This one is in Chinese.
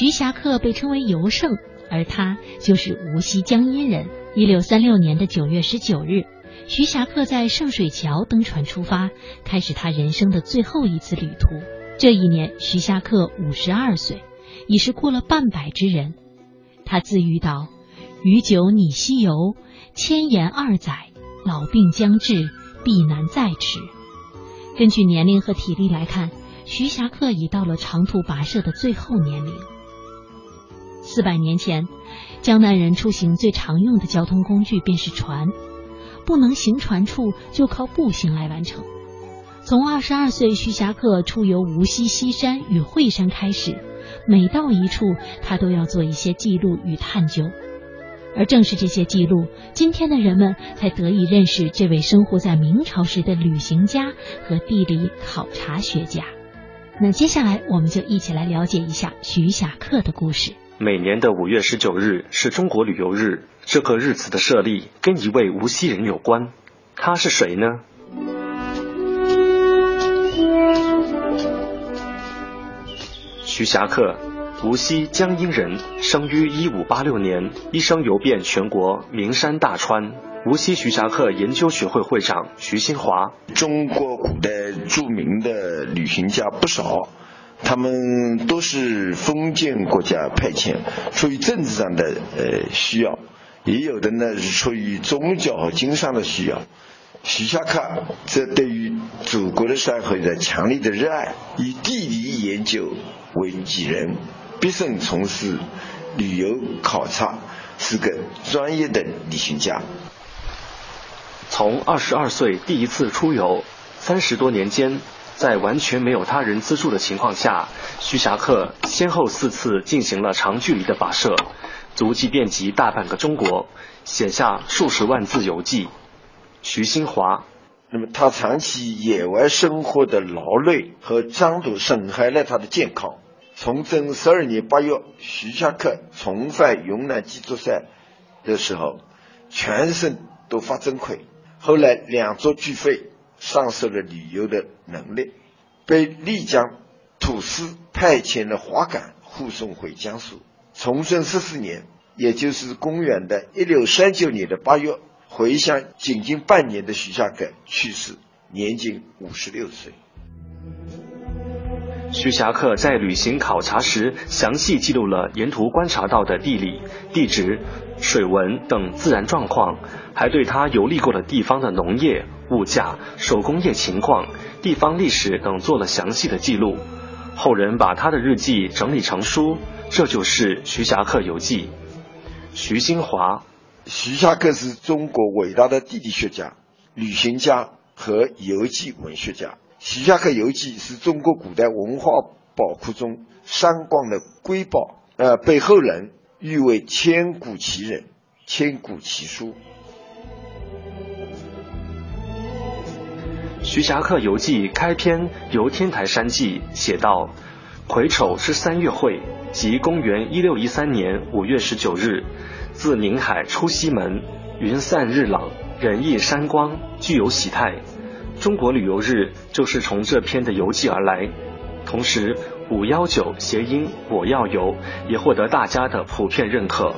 徐霞客被称为游圣，而他就是无锡江阴人。一六三六年的九月十九日，徐霞客在圣水桥登船出发，开始他人生的最后一次旅途。这一年，徐霞客五十二岁，已是过了半百之人。他自喻道：“余久拟西游，千言二载，老病将至，必难再迟。”根据年龄和体力来看，徐霞客已到了长途跋涉的最后年龄。四百年前，江南人出行最常用的交通工具便是船，不能行船处就靠步行来完成。从二十二岁徐霞客出游无锡西山与惠山开始，每到一处，他都要做一些记录与探究。而正是这些记录，今天的人们才得以认识这位生活在明朝时的旅行家和地理考察学家。那接下来，我们就一起来了解一下徐霞客的故事。每年的五月十九日是中国旅游日，这个日子的设立跟一位无锡人有关。他是谁呢？徐霞客。无锡江阴人，生于一五八六年，一生游遍全国名山大川。无锡徐霞客研究学会会长徐新华，中国古代著名的旅行家不少，他们都是封建国家派遣，出于政治上的呃需要，也有的呢是出于宗教和经商的需要。徐霞客则对于祖国的山河的强烈的热爱，以地理研究为己任。毕生从事旅游考察，是个专业的旅行家。从二十二岁第一次出游，三十多年间，在完全没有他人资助的情况下，徐霞客先后四次进行了长距离的跋涉，足迹遍及大半个中国，写下数十万字游记。徐新华，那么他长期野外生活的劳累和张度损害了他的健康。崇祯十二年八月，徐霞客重返云南鸡足山的时候，全身都发针溃。后来两足俱废，丧失了旅游的能力，被丽江土司派遣了滑杆护送回江苏。崇祯十四年，也就是公元的一六三九年的八月，回乡仅仅半年的徐霞客去世，年仅五十六岁。徐霞客在旅行考察时，详细记录了沿途观察到的地理、地质、水文等自然状况，还对他游历过的地方的农业、物价、手工业情况、地方历史等做了详细的记录。后人把他的日记整理成书，这就是《徐霞客游记》。徐新华，徐霞客是中国伟大的地理学家、旅行家和游记文学家。《徐霞客游记》是中国古代文化宝库中三光的瑰宝，呃，被后人誉为千古奇人、千古奇书。《徐霞客游记》开篇由天台山记写道：“癸丑之三月会，即公元一六一三年五月十九日，自宁海出西门，云散日朗，人意山光，具有喜态。”中国旅游日就是从这篇的游记而来，同时五幺九谐音我要游也获得大家的普遍认可。